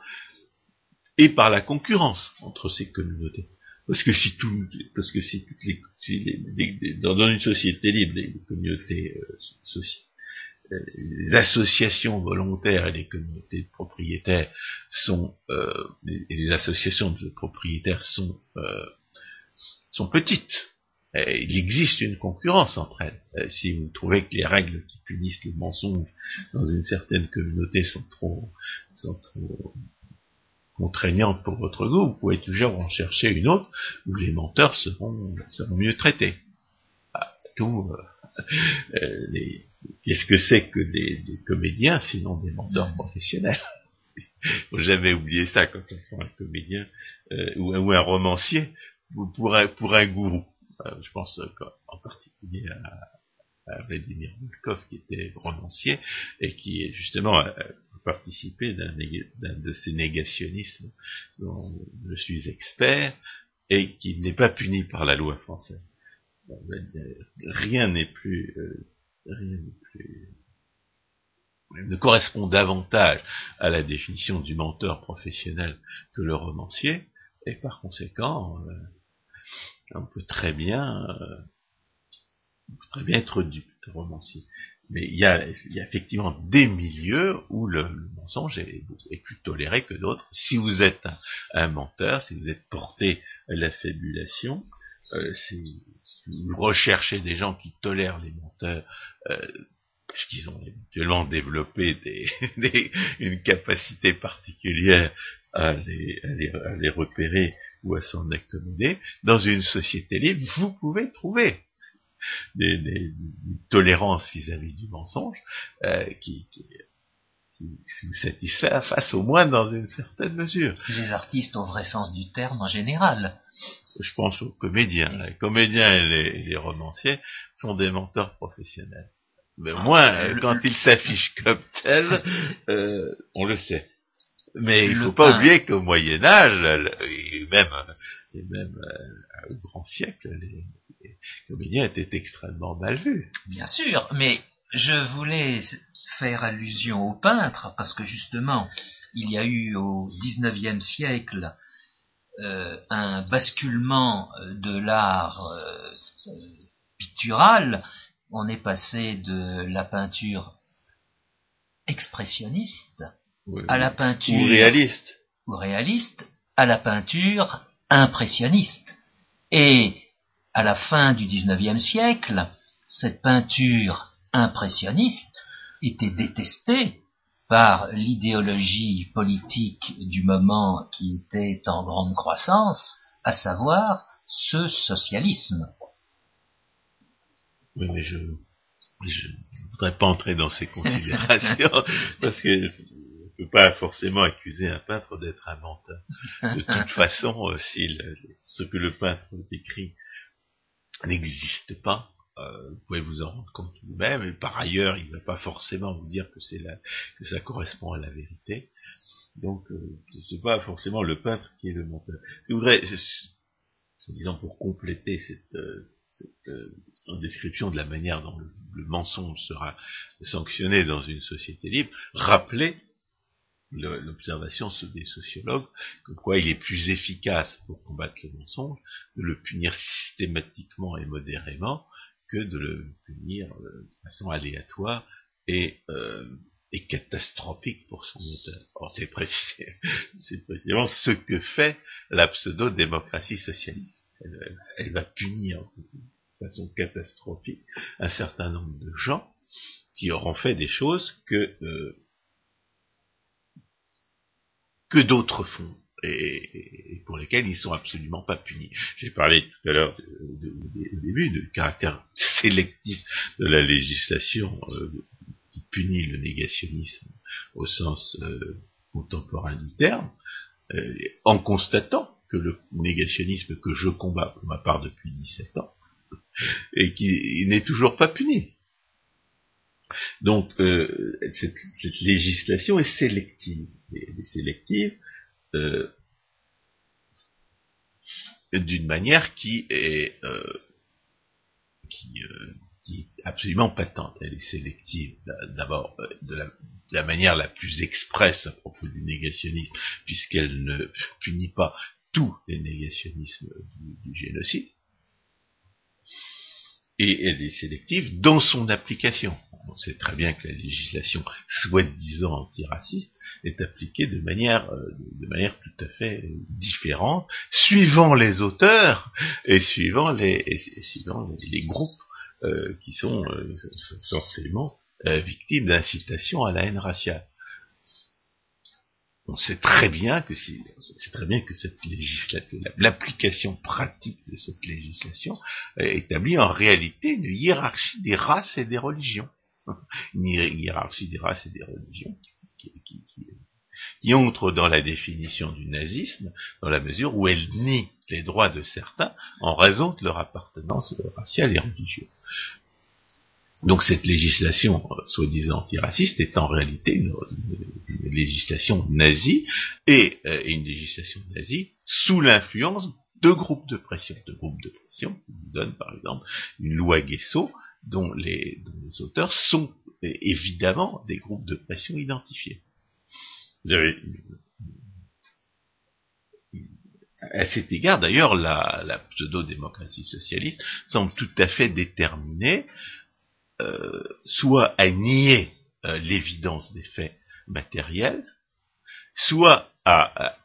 B: et par la concurrence entre ces communautés. Parce que si tout, parce que si toutes les, dans, une société libre, les communautés euh, les associations volontaires et les communautés de propriétaires sont euh, et les associations de propriétaires sont euh, sont petites. Il existe une concurrence entre elles. Euh, si vous trouvez que les règles qui punissent le mensonge dans une certaine communauté sont trop sont trop contraignantes pour votre goût, vous pouvez toujours en chercher une autre où les menteurs seront seront mieux traités. Ah, tout les Qu'est-ce que c'est que des, comédiens, sinon des menteurs professionnels? Il faut jamais oublier ça quand on prend un comédien euh, ou, un romancier pour un, pour un gourou. Euh, je pense en particulier à, Vladimir Volkov, qui était romancier et qui justement participé d'un de ces négationnismes dont je suis expert et qui n'est pas puni par la loi française. Rien n'est plus euh, ne correspond davantage à la définition du menteur professionnel que le romancier, et par conséquent, euh, on peut très bien, euh, très bien être du romancier. Mais il y, a, effectivement des milieux où le, mensonge est, plus toléré que d'autres. Si vous êtes un, menteur, si vous êtes porté à la fabulation, euh, si, vous recherchez des gens qui tolèrent les menteurs, euh, parce qu'ils ont éventuellement développé des, une capacité particulière à les, à les, repérer ou à s'en accommoder, dans une société libre, vous pouvez trouver des, des, tolérances vis-à-vis du mensonge euh, qui, qui, qui vous satisfait face au moins dans une certaine mesure.
A: Les artistes au vrai sens du terme en général.
B: Je pense aux comédiens. Les comédiens et les, romanciers sont des menteurs professionnels. Mais ah, moins, quand ils s'affichent comme tels, euh, on le sait. Mais il ne faut pas oublier qu'au Moyen Âge, et même, et même euh, au grand siècle, les, les, comédiens étaient extrêmement mal vus.
A: Bien sûr, mais je voulais faire allusion aux peintres parce que justement, il y a eu au XIXe siècle euh, un basculement euh, de l'art euh, pictural. On est passé de la peinture expressionniste à la peinture
B: ou réaliste,
A: ou réaliste, à la peinture impressionniste. Et à la fin du XIXe siècle, cette peinture impressionniste était détestée par l'idéologie politique du moment qui était en grande croissance, à savoir ce socialisme.
B: Oui, mais je ne voudrais pas entrer dans ces considérations, parce que ne peut pas forcément accuser un peintre d'être un menteur. De toute façon, euh, si ce que le peintre décrit n'existe pas, euh, vous pouvez vous en rendre compte vous-même, et par ailleurs, il ne va pas forcément vous dire que ça correspond à la vérité. Donc, euh, ce n'est pas forcément le peintre qui est le menteur. Je voudrais, disons, pour compléter cette, description de la manière dont le, mensonge sera sanctionné dans une société libre, rappeler l'observation des sociologues, comme quoi il est plus efficace pour combattre le mensonge de le punir systématiquement et modérément que de le punir euh, de façon aléatoire et, euh, et catastrophique pour son auteur. C'est précisément ce que fait la pseudo-démocratie socialiste. Elle, va punir de façon catastrophique un certain nombre de gens qui auront fait des choses que euh, que d'autres font et, pour lesquels ils sont absolument pas punis. J'ai parlé tout à l'heure au début du caractère sélectif de la législation euh, qui punit le négationnisme au sens euh, contemporain du terme, euh, en constatant que le négationnisme que je combats pour ma part depuis 17 ans, et qui n'est toujours pas puni. Donc cette, législation est sélective. Sélective euh, d'une manière qui est, euh, euh, qui, est absolument patente. Elle est sélective d'abord de la, manière la plus expresse à propos du négationnisme, puisqu'elle ne punit pas tous les négationnismes du génocide, et elle est sélective dans son application. On sait très bien que la législation soi-disant antiraciste est appliquée de manière, euh, de manière tout à fait différente, suivant les auteurs et suivant les, suivant les, groupes euh, qui sont euh, censément victimes d'incitation à la haine raciale on sait très bien que c'est très bien que cette législation, l'application pratique de cette législation établit en réalité une hiérarchie des races et des religions. Une hiérarchie des races et des religions qui, qui, entre dans la définition du nazisme dans la mesure où elle nie les droits de certains en raison de leur appartenance raciale et religieuse. Donc cette législation euh, soi-disant antiraciste est en réalité une, législation nazie et euh, une législation nazie sous l'influence de groupes de pression, de groupes de pression qui donnent par exemple une loi Guesso dont les, auteurs sont évidemment des groupes de pression identifiés. à cet égard, d'ailleurs, la, la pseudo-démocratie socialiste semble tout à fait déterminée euh, soit à nier euh, l'évidence des faits matériels, soit à,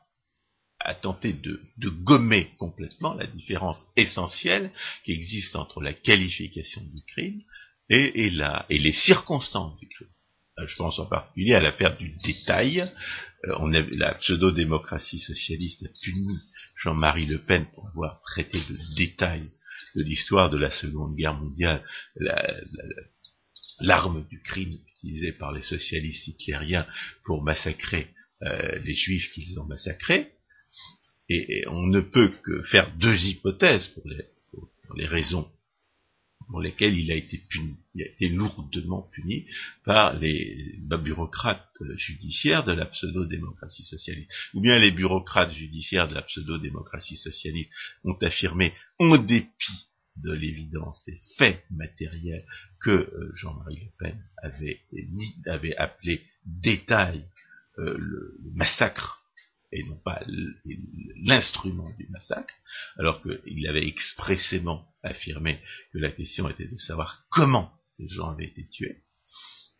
B: tenter de, gommer complètement la différence essentielle qui existe entre la qualification du crime et, les circonstances du crime. Euh, je pense en particulier à l'affaire du détail. la pseudo-démocratie socialiste a puni Jean-Marie Le Pen pour avoir traité de détail de l'histoire de la Seconde Guerre mondiale, l'arme du crime utilisée par les socialistes hitlériens pour massacrer euh, les juifs qu'ils ont massacrés. Et, on ne peut que faire deux hypothèses pour les, pour les raisons pour lesquelles il a été puni, il a été lourdement puni par les bureaucrates judiciaires de la pseudo-démocratie socialiste. Ou bien les bureaucrates judiciaires de la pseudo-démocratie socialiste ont affirmé, en dépit de l'évidence des faits matériels que euh, Jean-Marie Le Pen avait, avait appelé détail euh, le, massacre et non pas l'instrument du massacre, alors qu'il avait expressément affirmé que la question était de savoir comment les gens avaient été tués.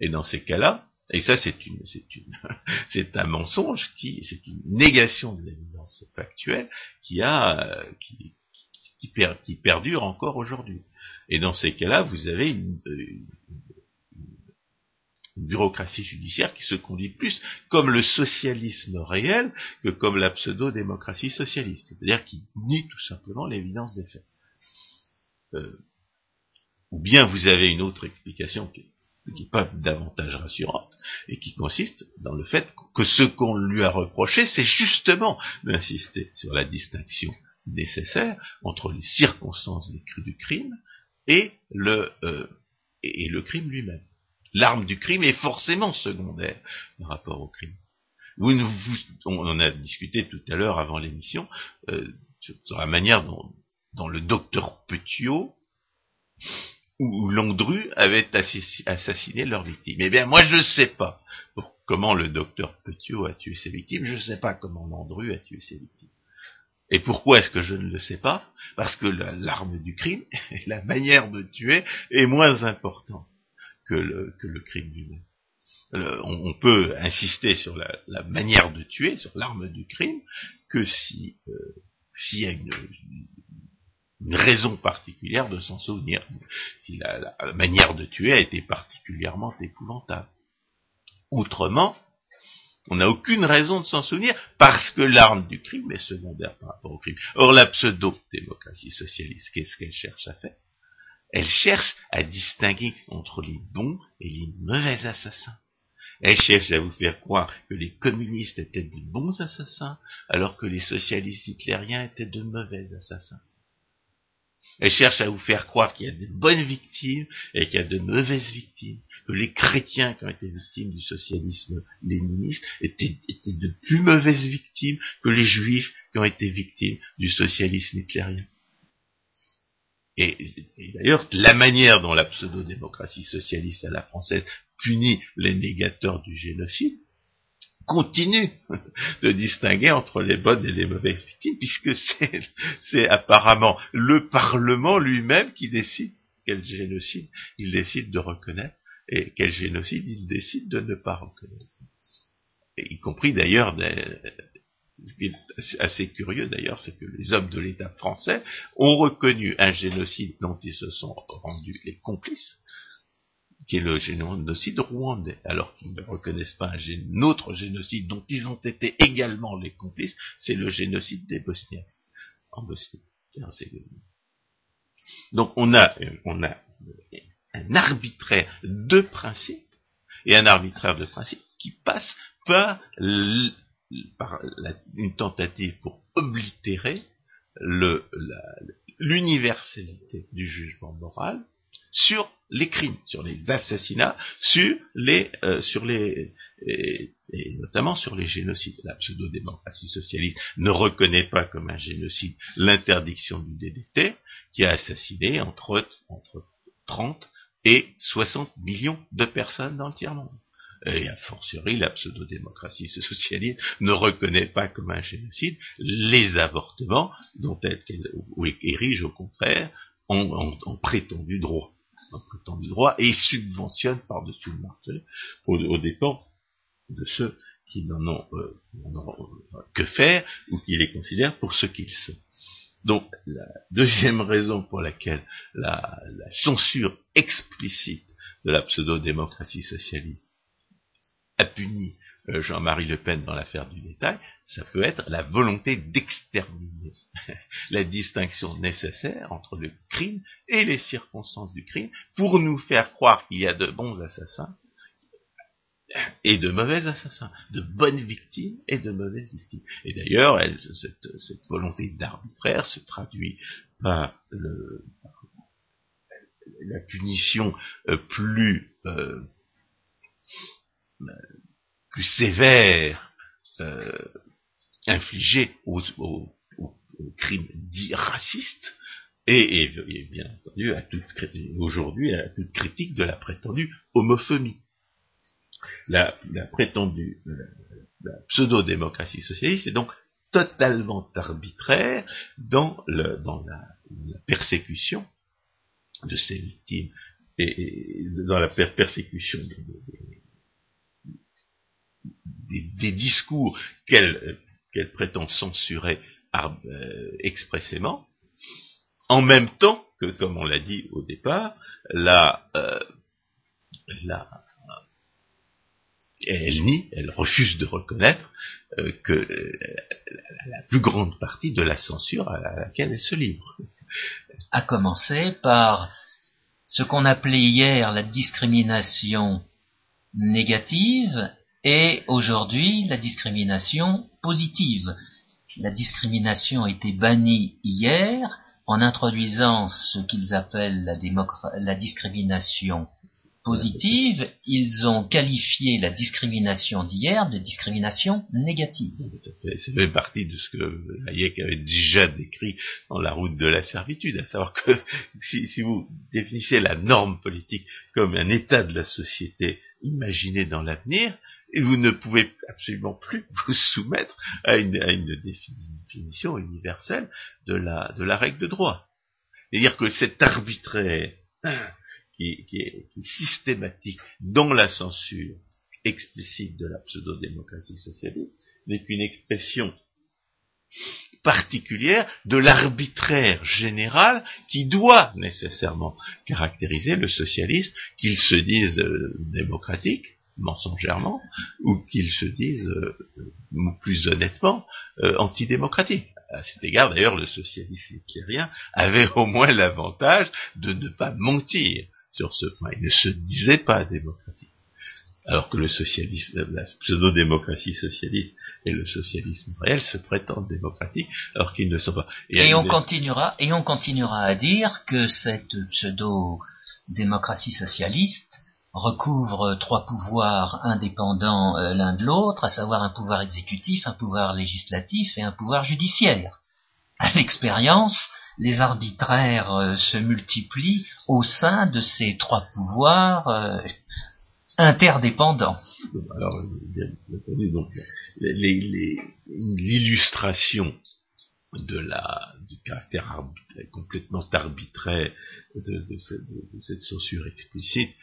B: Et dans ces cas-là, Et ça, c'est une, c'est une, c'est un mensonge qui, c'est une négation de l'évidence factuelle qui a, qui, qui, perdure encore aujourd'hui. Et dans ces cas-là, vous avez une, bureaucratie judiciaire qui se conduit plus comme le socialisme réel que comme la pseudo-démocratie socialiste. C'est-à-dire qui nie tout simplement l'évidence des faits. Euh, ou bien vous avez une autre explication qui n'est pas davantage rassurante, et qui consiste dans le fait que ce qu'on lui a reproché, c'est justement d'insister sur la distinction nécessaire entre les circonstances du crime et le, euh, et le crime lui-même. L'arme du crime est forcément secondaire par rapport au crime. On en a discuté tout à l'heure avant l'émission euh, sur la manière dont, le docteur Petiot ou Landru avaient assassiné leurs victimes. Eh bien, moi, je ne sais pas comment le docteur Petiot a tué ses victimes, je ne sais pas comment Landru a tué ses victimes. Et pourquoi est-ce que je ne le sais pas? Parce que l'arme du crime, la manière de tuer, est moins importante que le, crime lui-même. On, peut insister sur la, manière de tuer, sur l'arme du crime, que si euh, s'il y a une, une raison particulière de s'en souvenir, si la, manière de tuer a été particulièrement épouvantable. Autrement, on n'a aucune raison de s'en souvenir parce que l'arme du crime est secondaire par rapport au crime. Or, la pseudo-démocratie socialiste, qu'est-ce qu'elle cherche à faire? Elle cherche à distinguer entre les bons et les mauvais assassins. Elle cherche à vous faire croire que les communistes étaient de bons assassins, alors que les socialistes hitlériens étaient de mauvais assassins. Elle cherche à vous faire croire qu'il y a de bonnes victimes et qu'il y a de mauvaises victimes, que les chrétiens qui ont été victimes du socialisme léniniste étaient, de plus mauvaises victimes que les juifs qui ont été victimes du socialisme hitlérien. Et, d'ailleurs, la manière dont la pseudo-démocratie socialiste à la française punit les négateurs du génocide, continue de distinguer entre les bonnes et les mauvaises victimes, puisque c'est apparemment le Parlement lui-même qui décide quel génocide il décide de reconnaître et quel génocide il décide de ne pas reconnaître. Y compris d'ailleurs, ce qui est assez curieux d'ailleurs, c'est que les hommes de l'État français ont reconnu un génocide dont ils se sont rendus les complices, qui est le génocide rwandais, alors qu'ils ne reconnaissent pas un, autre génocide dont ils ont été également les complices, c'est le génocide des Bosniaques, en Bosnie. Donc on a, on a un arbitraire de principe, et un arbitraire de principe qui passe par, par une tentative pour oblitérer l'universalité du jugement moral, sur les crimes, sur les assassinats, sur les, euh, sur les, et, notamment sur les génocides. La pseudo-démocratie socialiste ne reconnaît pas comme un génocide l'interdiction du DDT, qui a assassiné entre, entre 30 et 60 millions de personnes dans le tiers-monde. Et a fortiori, la pseudo-démocratie socialiste ne reconnaît pas comme un génocide les avortements dont elle, érige au contraire en prétendu droit du droit et subventionne par-dessus le marché au, dépens de ceux qui n'en ont, euh, euh, que faire ou qui les considèrent pour ce qu'ils sont. Donc, la deuxième raison pour laquelle la, censure explicite de la pseudo-démocratie socialiste a puni euh, Jean-Marie Le Pen dans l'affaire du détail, ça peut être la volonté d'exterminer la distinction nécessaire entre le crime et les circonstances du crime pour nous faire croire qu'il y a de bons assassins et de mauvais assassins, de bonnes victimes et de mauvaises victimes. Et d'ailleurs, cette, volonté d'arbitraire se traduit par, la punition euh, plus, euh, plus sévère euh, infligé aux, crimes dits racistes et, bien entendu à toute aujourd'hui à toute critique de la prétendue homophobie. La, prétendue la, pseudo-démocratie socialiste est donc totalement arbitraire dans, le, dans la, persécution de ses victimes et, dans la persécution des discours qu'elle prétend censurer euh, expressément, en même temps que, comme on l'a dit au départ, la, euh, la, elle nie, elle refuse de reconnaître euh, que la plus grande partie de la censure à laquelle elle se livre.
A: À commencer par ce qu'on appelait hier la discrimination négative et aujourd'hui la discrimination positive. La discrimination a été bannie hier en introduisant ce qu'ils appellent la, discrimination positive, ils ont qualifié la discrimination d'hier de discrimination négative.
B: Ça fait, partie de ce que Hayek avait déjà décrit dans la route de la servitude, à savoir que si vous définissez la norme politique comme un état de la société imaginé dans l'avenir, vous ne pouvez absolument plus vous soumettre à une, définition universelle de la, règle de droit. C'est-à-dire que cet arbitraire qui, est, systématique dans la censure explicite de la pseudo-démocratie socialiste n'est qu'une expression particulière de l'arbitraire général qui doit nécessairement caractériser le socialiste, qu'il se dise euh, démocratique, mensongèrement, ou qu'il se dise, euh, plus honnêtement, euh, antidémocratique. À cet égard, d'ailleurs, le socialiste hitlérien avait au moins l'avantage de ne pas mentir sur ce point. Il ne se disait pas démocratique. Alors que le socialisme, la pseudo-démocratie socialiste et le socialisme réel se prétendent démocratiques, alors qu'ils ne sont pas.
A: Et, on continuera, et on continuera à dire que cette pseudo-démocratie socialiste recouvre trois pouvoirs indépendants euh, l'un de l'autre, à savoir un pouvoir exécutif, un pouvoir législatif et un pouvoir judiciaire. À l'expérience, les arbitraires euh, se multiplient au sein de ces trois pouvoirs euh, interdépendants.
B: Alors, l'illustration du caractère complètement arbitraire de, cette censure explicite,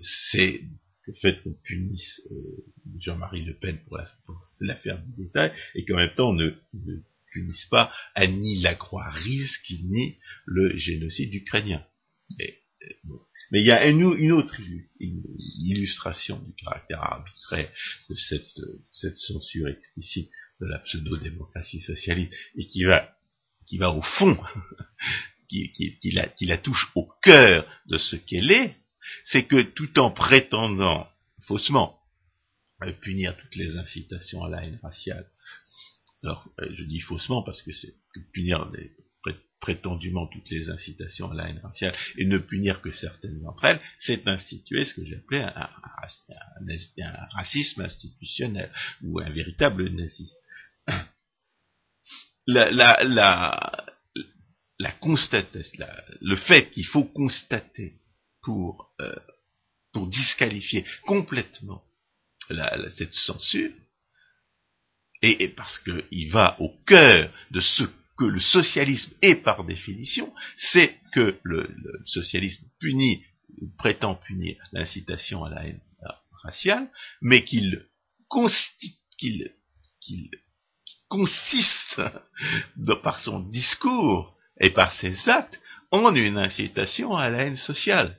B: c'est le fait qu'on punisse Jean-Marie Le Pen pour l'affaire du détail et qu'en même temps on ne punissent pas Annie Lacroix-Riz qui nie le génocide ukrainien. Mais, euh, il y a une, autre illustration du caractère arbitraire de cette, censure explicite de la pseudo-démocratie socialiste et qui va, qui va au fond, qui, la, qui la touche au cœur de ce qu'elle est, c'est que tout en prétendant faussement punir toutes les incitations à la haine raciale, alors, euh, je dis faussement parce que c'est punir prétendument toutes les incitations à la haine raciale et ne punir que certaines d'entre elles, c'est instituer ce que j'appelais un, un, racisme institutionnel ou un véritable nazisme. La, la, la, la le fait qu'il faut constater pour, euh, pour disqualifier complètement cette censure, et, parce qu'il va au cœur de ce que le socialisme est par définition, c'est que le, socialisme punit, prétend punir l'incitation à la haine raciale, mais qu'il consiste par son discours et par ses actes en une incitation à la haine sociale.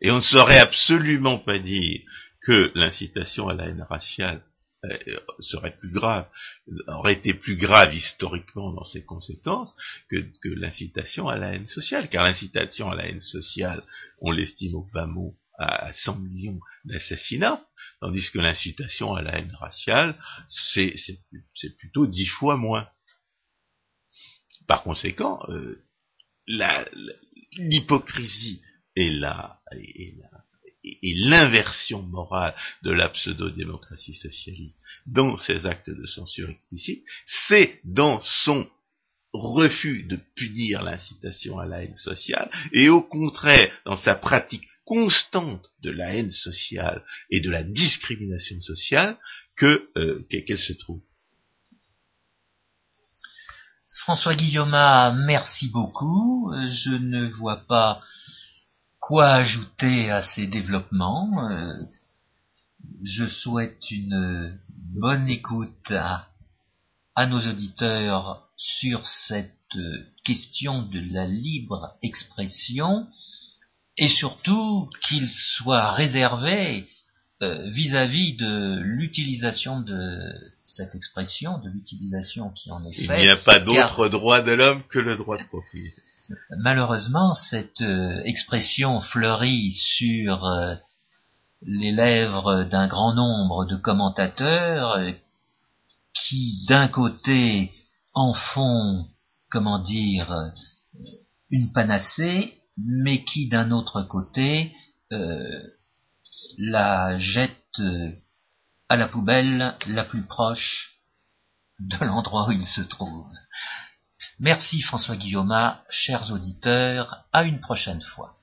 B: Et on ne saurait absolument pas dire que l'incitation à la haine raciale euh, serait plus grave, aurait été plus grave historiquement dans ses conséquences que, l'incitation à la haine sociale, car l'incitation à la haine sociale, on l'estime au bas mot à 100 millions d'assassinats, tandis que l'incitation à la haine raciale, c'est plutôt dix fois moins. Par conséquent, euh, l'hypocrisie et la, et la, et l'inversion morale de la pseudo-démocratie socialiste dans ses actes de censure explicite, c'est dans son refus de punir l'incitation à la haine sociale, et au contraire, dans sa pratique constante de la haine sociale et de la discrimination sociale, que euh, qu'elle se trouve.
A: François Guillaume, merci beaucoup. Je ne vois pas Quoi ajouter à ces développements euh, Je souhaite une bonne écoute à, nos auditeurs sur cette question de la libre expression et surtout qu'il soit réservé euh, vis-à-vis de l'utilisation de cette expression, de l'utilisation qui en est faite.
B: Il n'y a pas d'autre droit de l'homme que le droit de propriété.
A: Malheureusement, cette euh, expression fleurit sur euh, les lèvres d'un grand nombre de commentateurs qui, d'un côté, en font, comment dire, une panacée, mais qui, d'un autre côté, la jette euh, à la poubelle la plus proche de l'endroit où il se trouve. Merci François Guillaume, chers auditeurs, à une prochaine fois.